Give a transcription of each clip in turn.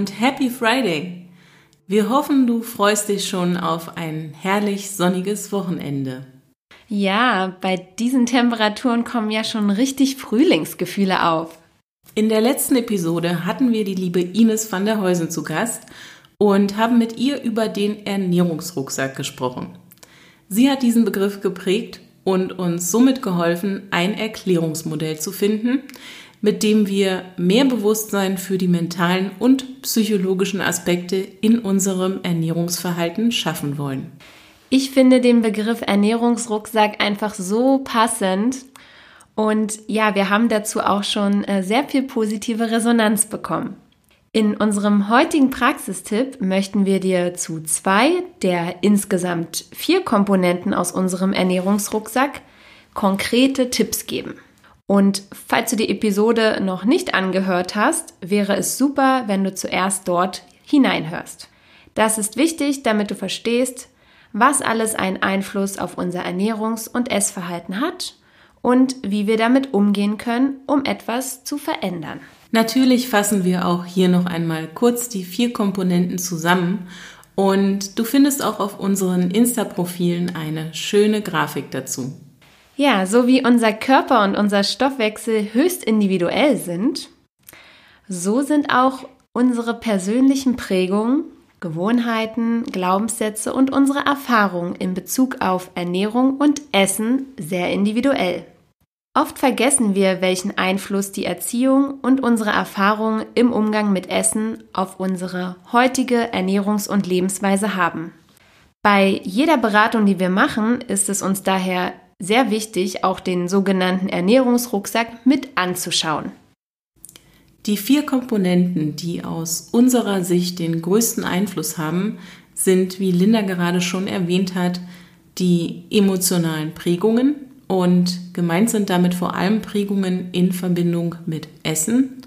und Happy Friday! Wir hoffen, du freust dich schon auf ein herrlich sonniges Wochenende. Ja, bei diesen Temperaturen kommen ja schon richtig Frühlingsgefühle auf. In der letzten Episode hatten wir die liebe Ines van der Heusen zu Gast und haben mit ihr über den Ernährungsrucksack gesprochen. Sie hat diesen Begriff geprägt und uns somit geholfen, ein Erklärungsmodell zu finden, mit dem wir mehr Bewusstsein für die mentalen und psychologischen Aspekte in unserem Ernährungsverhalten schaffen wollen. Ich finde den Begriff Ernährungsrucksack einfach so passend. Und ja, wir haben dazu auch schon äh, sehr viel positive Resonanz bekommen. In unserem heutigen Praxistipp möchten wir dir zu zwei der insgesamt vier Komponenten aus unserem Ernährungsrucksack konkrete Tipps geben. Und falls du die Episode noch nicht angehört hast, wäre es super, wenn du zuerst dort hineinhörst. Das ist wichtig, damit du verstehst, was alles einen Einfluss auf unser Ernährungs- und Essverhalten hat und wie wir damit umgehen können, um etwas zu verändern. Natürlich fassen wir auch hier noch einmal kurz die vier Komponenten zusammen und du findest auch auf unseren Insta-Profilen eine schöne Grafik dazu. Ja, so wie unser Körper und unser Stoffwechsel höchst individuell sind, so sind auch unsere persönlichen Prägungen, Gewohnheiten, Glaubenssätze und unsere Erfahrungen in Bezug auf Ernährung und Essen sehr individuell. Oft vergessen wir, welchen Einfluss die Erziehung und unsere Erfahrungen im Umgang mit Essen auf unsere heutige Ernährungs- und Lebensweise haben. Bei jeder Beratung, die wir machen, ist es uns daher sehr wichtig, auch den sogenannten Ernährungsrucksack mit anzuschauen. Die vier Komponenten, die aus unserer Sicht den größten Einfluss haben, sind, wie Linda gerade schon erwähnt hat, die emotionalen Prägungen und gemeint sind damit vor allem Prägungen in Verbindung mit Essen,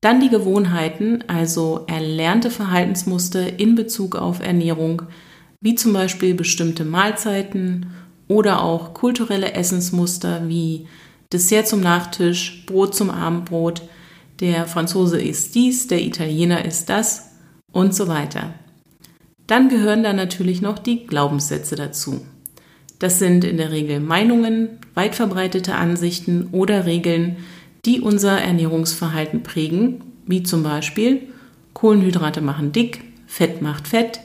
dann die Gewohnheiten, also erlernte Verhaltensmuster in Bezug auf Ernährung, wie zum Beispiel bestimmte Mahlzeiten oder auch kulturelle Essensmuster wie Dessert zum Nachtisch, Brot zum Abendbrot, der Franzose isst dies, der Italiener isst das und so weiter. Dann gehören da natürlich noch die Glaubenssätze dazu. Das sind in der Regel Meinungen, weit verbreitete Ansichten oder Regeln, die unser Ernährungsverhalten prägen, wie zum Beispiel Kohlenhydrate machen dick, Fett macht Fett,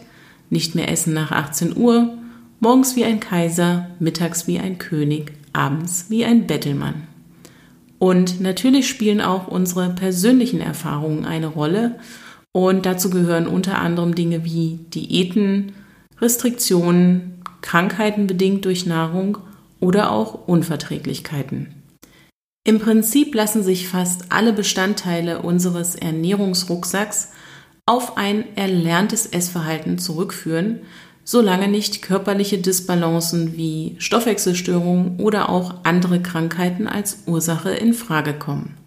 nicht mehr essen nach 18 Uhr, Morgens wie ein Kaiser, mittags wie ein König, abends wie ein Bettelmann. Und natürlich spielen auch unsere persönlichen Erfahrungen eine Rolle und dazu gehören unter anderem Dinge wie Diäten, Restriktionen, Krankheiten bedingt durch Nahrung oder auch Unverträglichkeiten. Im Prinzip lassen sich fast alle Bestandteile unseres Ernährungsrucksacks auf ein erlerntes Essverhalten zurückführen, solange nicht körperliche Disbalancen wie Stoffwechselstörungen oder auch andere Krankheiten als Ursache in Frage kommen.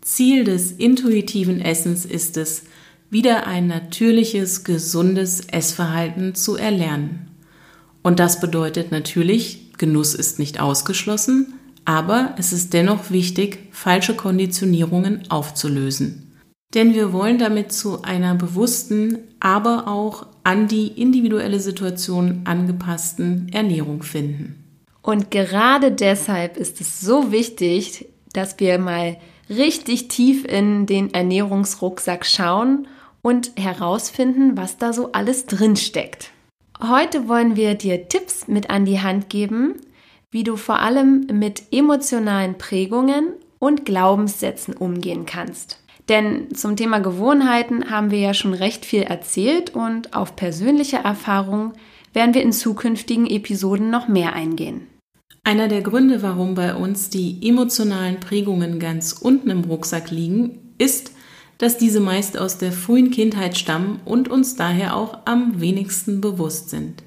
Ziel des intuitiven Essens ist es, wieder ein natürliches, gesundes Essverhalten zu erlernen. Und das bedeutet natürlich, Genuss ist nicht ausgeschlossen, aber es ist dennoch wichtig, falsche Konditionierungen aufzulösen. Denn wir wollen damit zu einer bewussten, aber auch an die individuelle Situation angepassten Ernährung finden. Und gerade deshalb ist es so wichtig, dass wir mal richtig tief in den Ernährungsrucksack schauen und herausfinden, was da so alles drin steckt. Heute wollen wir dir Tipps mit an die Hand geben, wie du vor allem mit emotionalen Prägungen und Glaubenssätzen umgehen kannst. Denn zum Thema Gewohnheiten haben wir ja schon recht viel erzählt und auf persönliche Erfahrungen werden wir in zukünftigen Episoden noch mehr eingehen. Einer der Gründe, warum bei uns die emotionalen Prägungen ganz unten im Rucksack liegen, ist, dass diese meist aus der frühen Kindheit stammen und uns daher auch am wenigsten bewusst sind.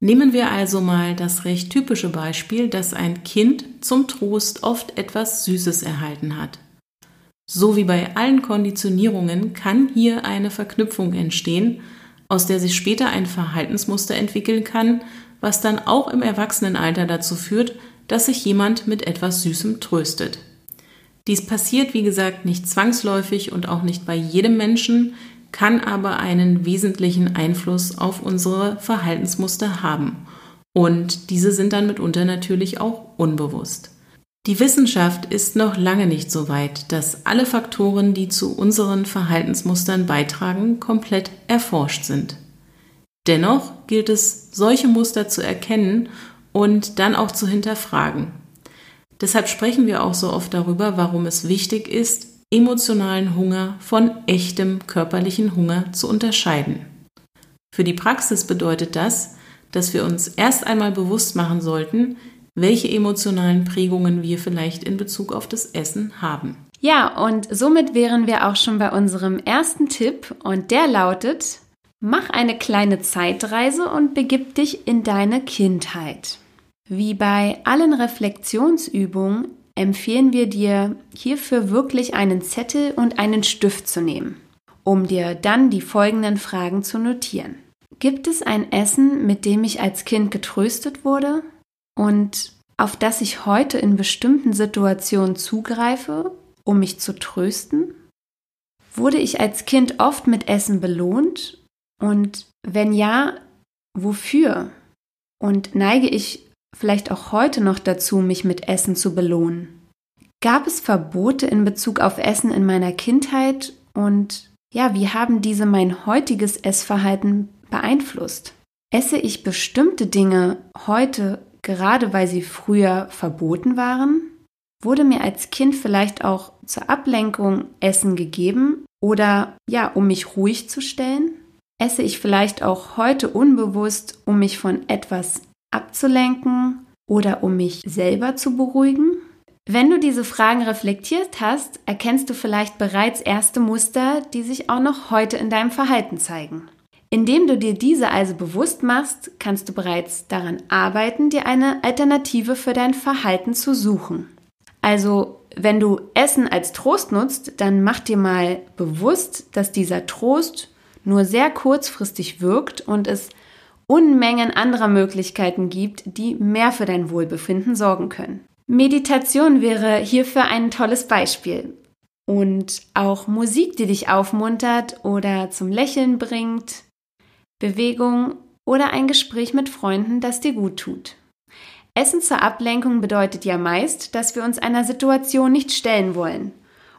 Nehmen wir also mal das recht typische Beispiel, dass ein Kind zum Trost oft etwas Süßes erhalten hat. So wie bei allen Konditionierungen kann hier eine Verknüpfung entstehen, aus der sich später ein Verhaltensmuster entwickeln kann, was dann auch im Erwachsenenalter dazu führt, dass sich jemand mit etwas Süßem tröstet. Dies passiert, wie gesagt, nicht zwangsläufig und auch nicht bei jedem Menschen, kann aber einen wesentlichen Einfluss auf unsere Verhaltensmuster haben. Und diese sind dann mitunter natürlich auch unbewusst. Die Wissenschaft ist noch lange nicht so weit, dass alle Faktoren, die zu unseren Verhaltensmustern beitragen, komplett erforscht sind. Dennoch gilt es, solche Muster zu erkennen und dann auch zu hinterfragen. Deshalb sprechen wir auch so oft darüber, warum es wichtig ist, emotionalen Hunger von echtem körperlichen Hunger zu unterscheiden. Für die Praxis bedeutet das, dass wir uns erst einmal bewusst machen sollten, welche emotionalen Prägungen wir vielleicht in Bezug auf das Essen haben. Ja, und somit wären wir auch schon bei unserem ersten Tipp und der lautet, mach eine kleine Zeitreise und begib dich in deine Kindheit. Wie bei allen Reflexionsübungen empfehlen wir dir hierfür wirklich einen Zettel und einen Stift zu nehmen, um dir dann die folgenden Fragen zu notieren. Gibt es ein Essen, mit dem ich als Kind getröstet wurde? Und auf das ich heute in bestimmten Situationen zugreife, um mich zu trösten? Wurde ich als Kind oft mit Essen belohnt? Und wenn ja, wofür? Und neige ich vielleicht auch heute noch dazu, mich mit Essen zu belohnen? Gab es Verbote in Bezug auf Essen in meiner Kindheit? Und ja, wie haben diese mein heutiges Essverhalten beeinflusst? Esse ich bestimmte Dinge heute gerade weil sie früher verboten waren? Wurde mir als Kind vielleicht auch zur Ablenkung Essen gegeben oder ja, um mich ruhig zu stellen? Esse ich vielleicht auch heute unbewusst, um mich von etwas abzulenken oder um mich selber zu beruhigen? Wenn du diese Fragen reflektiert hast, erkennst du vielleicht bereits erste Muster, die sich auch noch heute in deinem Verhalten zeigen. Indem du dir diese also bewusst machst, kannst du bereits daran arbeiten, dir eine Alternative für dein Verhalten zu suchen. Also, wenn du Essen als Trost nutzt, dann mach dir mal bewusst, dass dieser Trost nur sehr kurzfristig wirkt und es Unmengen anderer Möglichkeiten gibt, die mehr für dein Wohlbefinden sorgen können. Meditation wäre hierfür ein tolles Beispiel. Und auch Musik, die dich aufmuntert oder zum Lächeln bringt, Bewegung oder ein Gespräch mit Freunden, das dir gut tut. Essen zur Ablenkung bedeutet ja meist, dass wir uns einer Situation nicht stellen wollen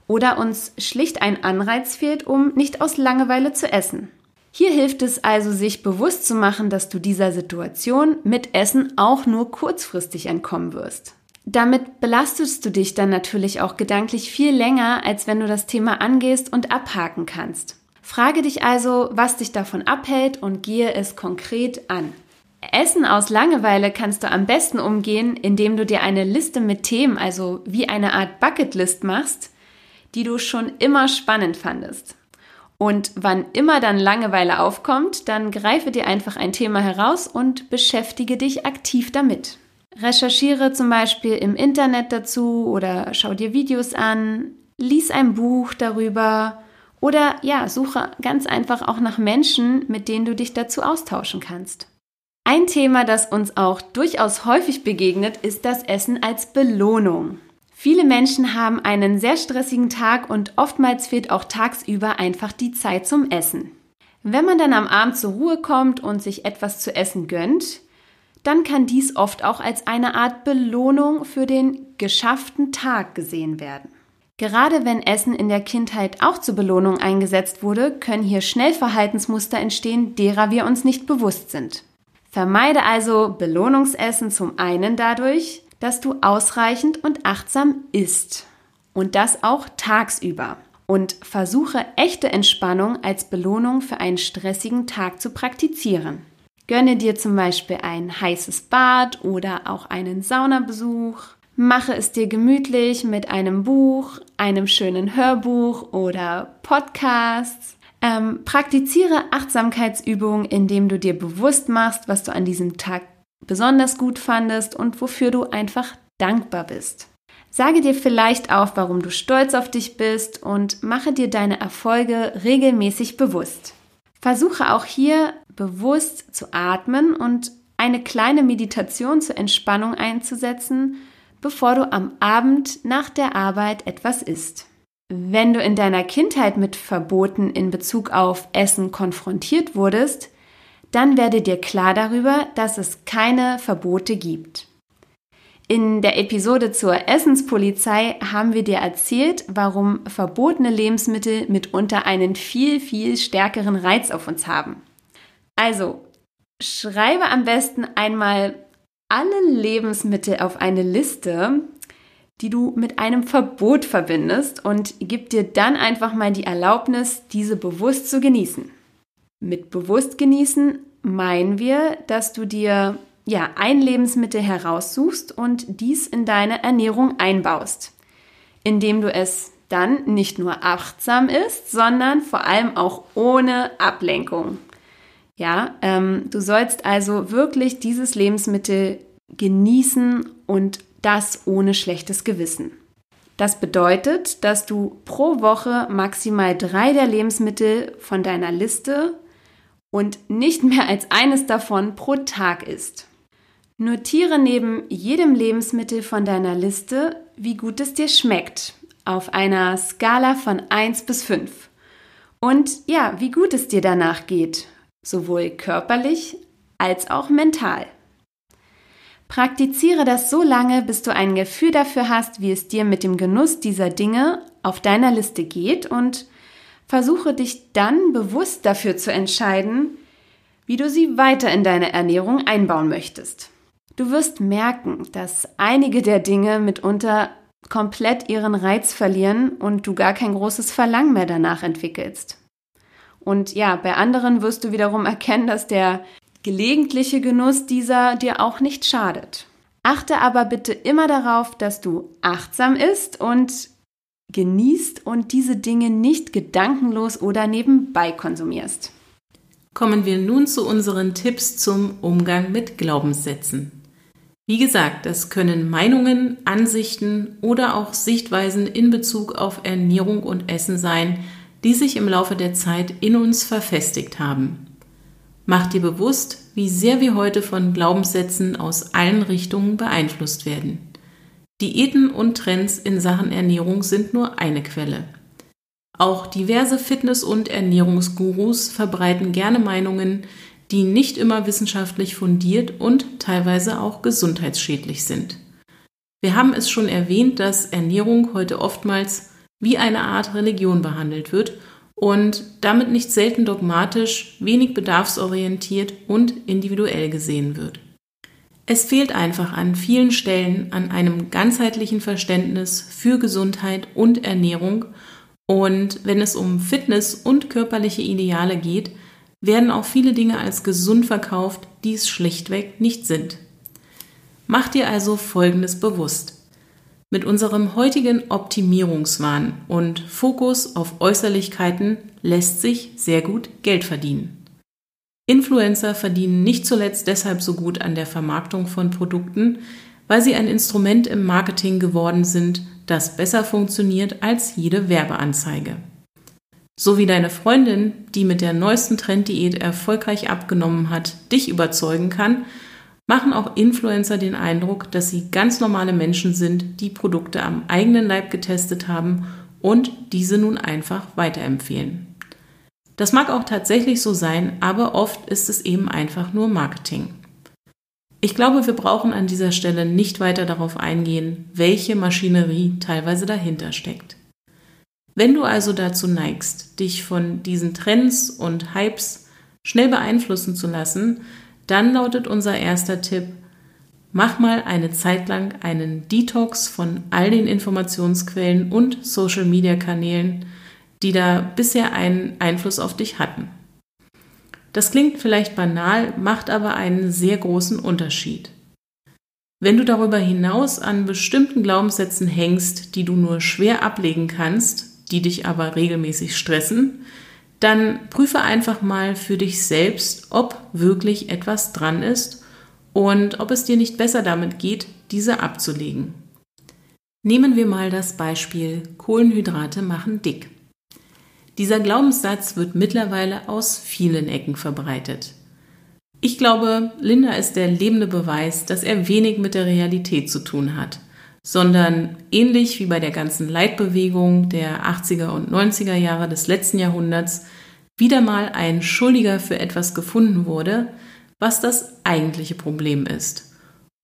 oder uns schlicht ein Anreiz fehlt, um nicht aus Langeweile zu essen. Hier hilft es also, sich bewusst zu machen, dass du dieser Situation mit Essen auch nur kurzfristig entkommen wirst. Damit belastest du dich dann natürlich auch gedanklich viel länger, als wenn du das Thema angehst und abhaken kannst. Frage dich also, was dich davon abhält und gehe es konkret an. Essen aus Langeweile kannst du am besten umgehen, indem du dir eine Liste mit Themen, also wie eine Art Bucketlist machst, die du schon immer spannend fandest. Und wann immer dann Langeweile aufkommt, dann greife dir einfach ein Thema heraus und beschäftige dich aktiv damit. Recherchiere zum Beispiel im Internet dazu oder schau dir Videos an, lies ein Buch darüber oder ja, suche ganz einfach auch nach Menschen, mit denen du dich dazu austauschen kannst. Ein Thema, das uns auch durchaus häufig begegnet, ist das Essen als Belohnung. Viele Menschen haben einen sehr stressigen Tag und oftmals fehlt auch tagsüber einfach die Zeit zum Essen. Wenn man dann am Abend zur Ruhe kommt und sich etwas zu essen gönnt, dann kann dies oft auch als eine Art Belohnung für den geschafften Tag gesehen werden. Gerade wenn Essen in der Kindheit auch zur Belohnung eingesetzt wurde, können hier schnell Verhaltensmuster entstehen, derer wir uns nicht bewusst sind. Vermeide also Belohnungsessen zum einen dadurch, dass du ausreichend und achtsam isst. Und das auch tagsüber. Und versuche echte Entspannung als Belohnung für einen stressigen Tag zu praktizieren. Gönne dir zum Beispiel ein heißes Bad oder auch einen Saunabesuch Mache es dir gemütlich mit einem Buch, einem schönen Hörbuch oder Podcasts. Ähm, praktiziere Achtsamkeitsübungen, indem du dir bewusst machst, was du an diesem Tag besonders gut fandest und wofür du einfach dankbar bist. Sage dir vielleicht auch, warum du stolz auf dich bist und mache dir deine Erfolge regelmäßig bewusst. Versuche auch hier bewusst zu atmen und eine kleine Meditation zur Entspannung einzusetzen, bevor du am Abend nach der Arbeit etwas isst. Wenn du in deiner Kindheit mit Verboten in Bezug auf Essen konfrontiert wurdest, dann werde dir klar darüber, dass es keine Verbote gibt. In der Episode zur Essenspolizei haben wir dir erzählt, warum verbotene Lebensmittel mitunter einen viel, viel stärkeren Reiz auf uns haben. Also, schreibe am besten einmal alle Lebensmittel auf eine Liste, die du mit einem Verbot verbindest und gib dir dann einfach mal die Erlaubnis, diese bewusst zu genießen. Mit bewusst genießen meinen wir, dass du dir ja ein Lebensmittel heraussuchst und dies in deine Ernährung einbaust, indem du es dann nicht nur achtsam isst, sondern vor allem auch ohne Ablenkung. Ja, ähm, du sollst also wirklich dieses Lebensmittel genießen und das ohne schlechtes Gewissen. Das bedeutet, dass du pro Woche maximal drei der Lebensmittel von deiner Liste und nicht mehr als eines davon pro Tag isst. Notiere neben jedem Lebensmittel von deiner Liste, wie gut es dir schmeckt, auf einer Skala von 1 bis 5. Und ja, wie gut es dir danach geht, sowohl körperlich als auch mental. Praktiziere das so lange, bis du ein Gefühl dafür hast, wie es dir mit dem Genuss dieser Dinge auf deiner Liste geht und versuche dich dann bewusst dafür zu entscheiden, wie du sie weiter in deine Ernährung einbauen möchtest. Du wirst merken, dass einige der Dinge mitunter komplett ihren Reiz verlieren und du gar kein großes Verlangen mehr danach entwickelst. Und ja, bei anderen wirst du wiederum erkennen, dass der gelegentliche Genuss dieser dir auch nicht schadet. Achte aber bitte immer darauf, dass du achtsam isst und genießt und diese Dinge nicht gedankenlos oder nebenbei konsumierst. Kommen wir nun zu unseren Tipps zum Umgang mit Glaubenssätzen. Wie gesagt, das können Meinungen, Ansichten oder auch Sichtweisen in Bezug auf Ernährung und Essen sein, die sich im Laufe der Zeit in uns verfestigt haben. Mach dir bewusst, wie sehr wir heute von Glaubenssätzen aus allen Richtungen beeinflusst werden. Diäten und Trends in Sachen Ernährung sind nur eine Quelle. Auch diverse Fitness- und Ernährungsgurus verbreiten gerne Meinungen, die nicht immer wissenschaftlich fundiert und teilweise auch gesundheitsschädlich sind. Wir haben es schon erwähnt, dass Ernährung heute oftmals wie eine Art Religion behandelt wird und damit nicht selten dogmatisch, wenig bedarfsorientiert und individuell gesehen wird. Es fehlt einfach an vielen Stellen an einem ganzheitlichen Verständnis für Gesundheit und Ernährung und wenn es um Fitness und körperliche Ideale geht, werden auch viele Dinge als gesund verkauft, die es schlichtweg nicht sind. Mach dir also Folgendes bewusst. Mit unserem heutigen Optimierungswahn und Fokus auf Äußerlichkeiten lässt sich sehr gut Geld verdienen. Influencer verdienen nicht zuletzt deshalb so gut an der Vermarktung von Produkten, weil sie ein Instrument im Marketing geworden sind, das besser funktioniert als jede Werbeanzeige. So wie deine Freundin, die mit der neuesten Trenddiät erfolgreich abgenommen hat, dich überzeugen kann, machen auch Influencer den Eindruck, dass sie ganz normale Menschen sind, die Produkte am eigenen Leib getestet haben und diese nun einfach weiterempfehlen. Das mag auch tatsächlich so sein, aber oft ist es eben einfach nur Marketing. Ich glaube, wir brauchen an dieser Stelle nicht weiter darauf eingehen, welche Maschinerie teilweise dahinter steckt. Wenn du also dazu neigst, dich von diesen Trends und Hypes schnell beeinflussen zu lassen, dann lautet unser erster Tipp, mach mal eine Zeit lang einen Detox von all den Informationsquellen und Social-Media-Kanälen, die da bisher einen Einfluss auf dich hatten. Das klingt vielleicht banal, macht aber einen sehr großen Unterschied. Wenn du darüber hinaus an bestimmten Glaubenssätzen hängst, die du nur schwer ablegen kannst, die dich aber regelmäßig stressen, dann prüfe einfach mal für dich selbst, ob wirklich etwas dran ist und ob es dir nicht besser damit geht, diese abzulegen. Nehmen wir mal das Beispiel Kohlenhydrate machen dick. Dieser Glaubenssatz wird mittlerweile aus vielen Ecken verbreitet. Ich glaube, Linda ist der lebende Beweis, dass er wenig mit der Realität zu tun hat, sondern ähnlich wie bei der ganzen Leitbewegung der 80er und 90er Jahre des letzten Jahrhunderts wieder mal ein Schuldiger für etwas gefunden wurde, was das eigentliche Problem ist.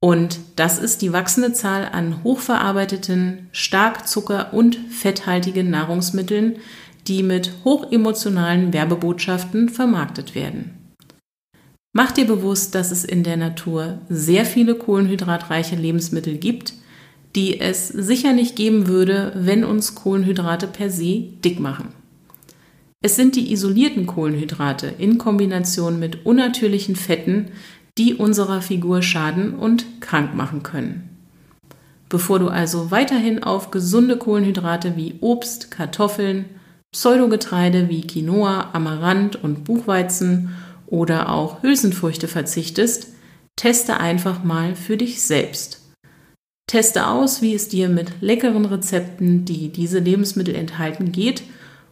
Und das ist die wachsende Zahl an hochverarbeiteten, stark zucker- und fetthaltigen Nahrungsmitteln, die mit hochemotionalen Werbebotschaften vermarktet werden. Mach dir bewusst, dass es in der Natur sehr viele kohlenhydratreiche Lebensmittel gibt, die es sicher nicht geben würde, wenn uns Kohlenhydrate per se dick machen. Es sind die isolierten Kohlenhydrate in Kombination mit unnatürlichen Fetten, die unserer Figur schaden und krank machen können. Bevor du also weiterhin auf gesunde Kohlenhydrate wie Obst, Kartoffeln, Pseudogetreide wie Quinoa, Amaranth und Buchweizen oder auch Hülsenfrüchte verzichtest, teste einfach mal für dich selbst. Teste aus, wie es dir mit leckeren Rezepten, die diese Lebensmittel enthalten, geht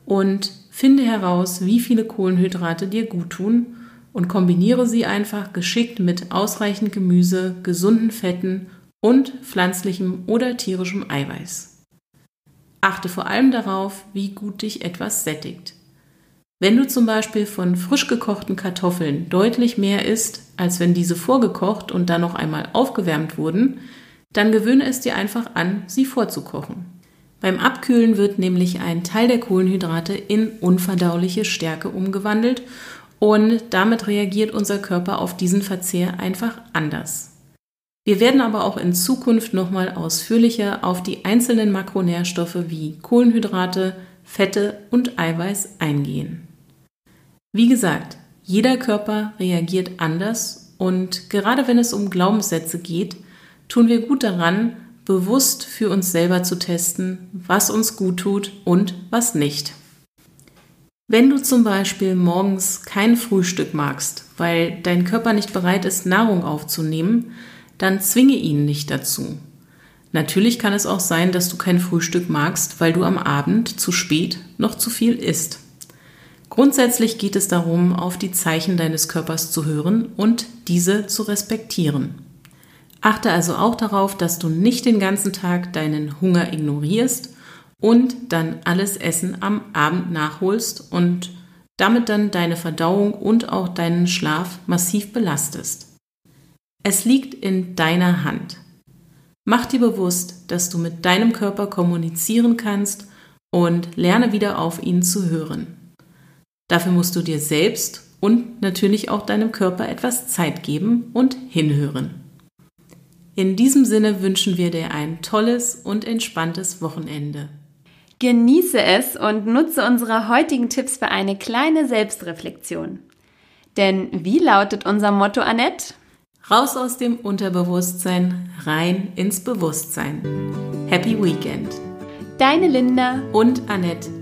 und finde heraus, wie viele Kohlenhydrate dir gut tun und kombiniere sie einfach geschickt mit ausreichend Gemüse, gesunden Fetten und pflanzlichem oder tierischem Eiweiß. Achte vor allem darauf, wie gut dich etwas sättigt. Wenn du zum Beispiel von frisch gekochten Kartoffeln deutlich mehr isst, als wenn diese vorgekocht und dann noch einmal aufgewärmt wurden, dann gewöhne es dir einfach an, sie vorzukochen. Beim Abkühlen wird nämlich ein Teil der Kohlenhydrate in unverdauliche Stärke umgewandelt und damit reagiert unser Körper auf diesen Verzehr einfach anders. Wir werden aber auch in Zukunft nochmal ausführlicher auf die einzelnen Makronährstoffe wie Kohlenhydrate, Fette und Eiweiß eingehen. Wie gesagt, jeder Körper reagiert anders und gerade wenn es um Glaubenssätze geht, tun wir gut daran, bewusst für uns selber zu testen, was uns gut tut und was nicht. Wenn du zum Beispiel morgens kein Frühstück magst, weil dein Körper nicht bereit ist, Nahrung aufzunehmen, dann zwinge ihn nicht dazu. Natürlich kann es auch sein, dass du kein Frühstück magst, weil du am Abend zu spät noch zu viel isst. Grundsätzlich geht es darum, auf die Zeichen deines Körpers zu hören und diese zu respektieren. Achte also auch darauf, dass du nicht den ganzen Tag deinen Hunger ignorierst und dann alles Essen am Abend nachholst und damit dann deine Verdauung und auch deinen Schlaf massiv belastest. Es liegt in deiner Hand. Mach dir bewusst, dass du mit deinem Körper kommunizieren kannst und lerne wieder auf ihn zu hören. Dafür musst du dir selbst und natürlich auch deinem Körper etwas Zeit geben und hinhören. In diesem Sinne wünschen wir dir ein tolles und entspanntes Wochenende. Genieße es und nutze unsere heutigen Tipps für eine kleine Selbstreflexion. Denn wie lautet unser Motto, Annette? Raus aus dem Unterbewusstsein, rein ins Bewusstsein. Happy Weekend. Deine Linda und Annette.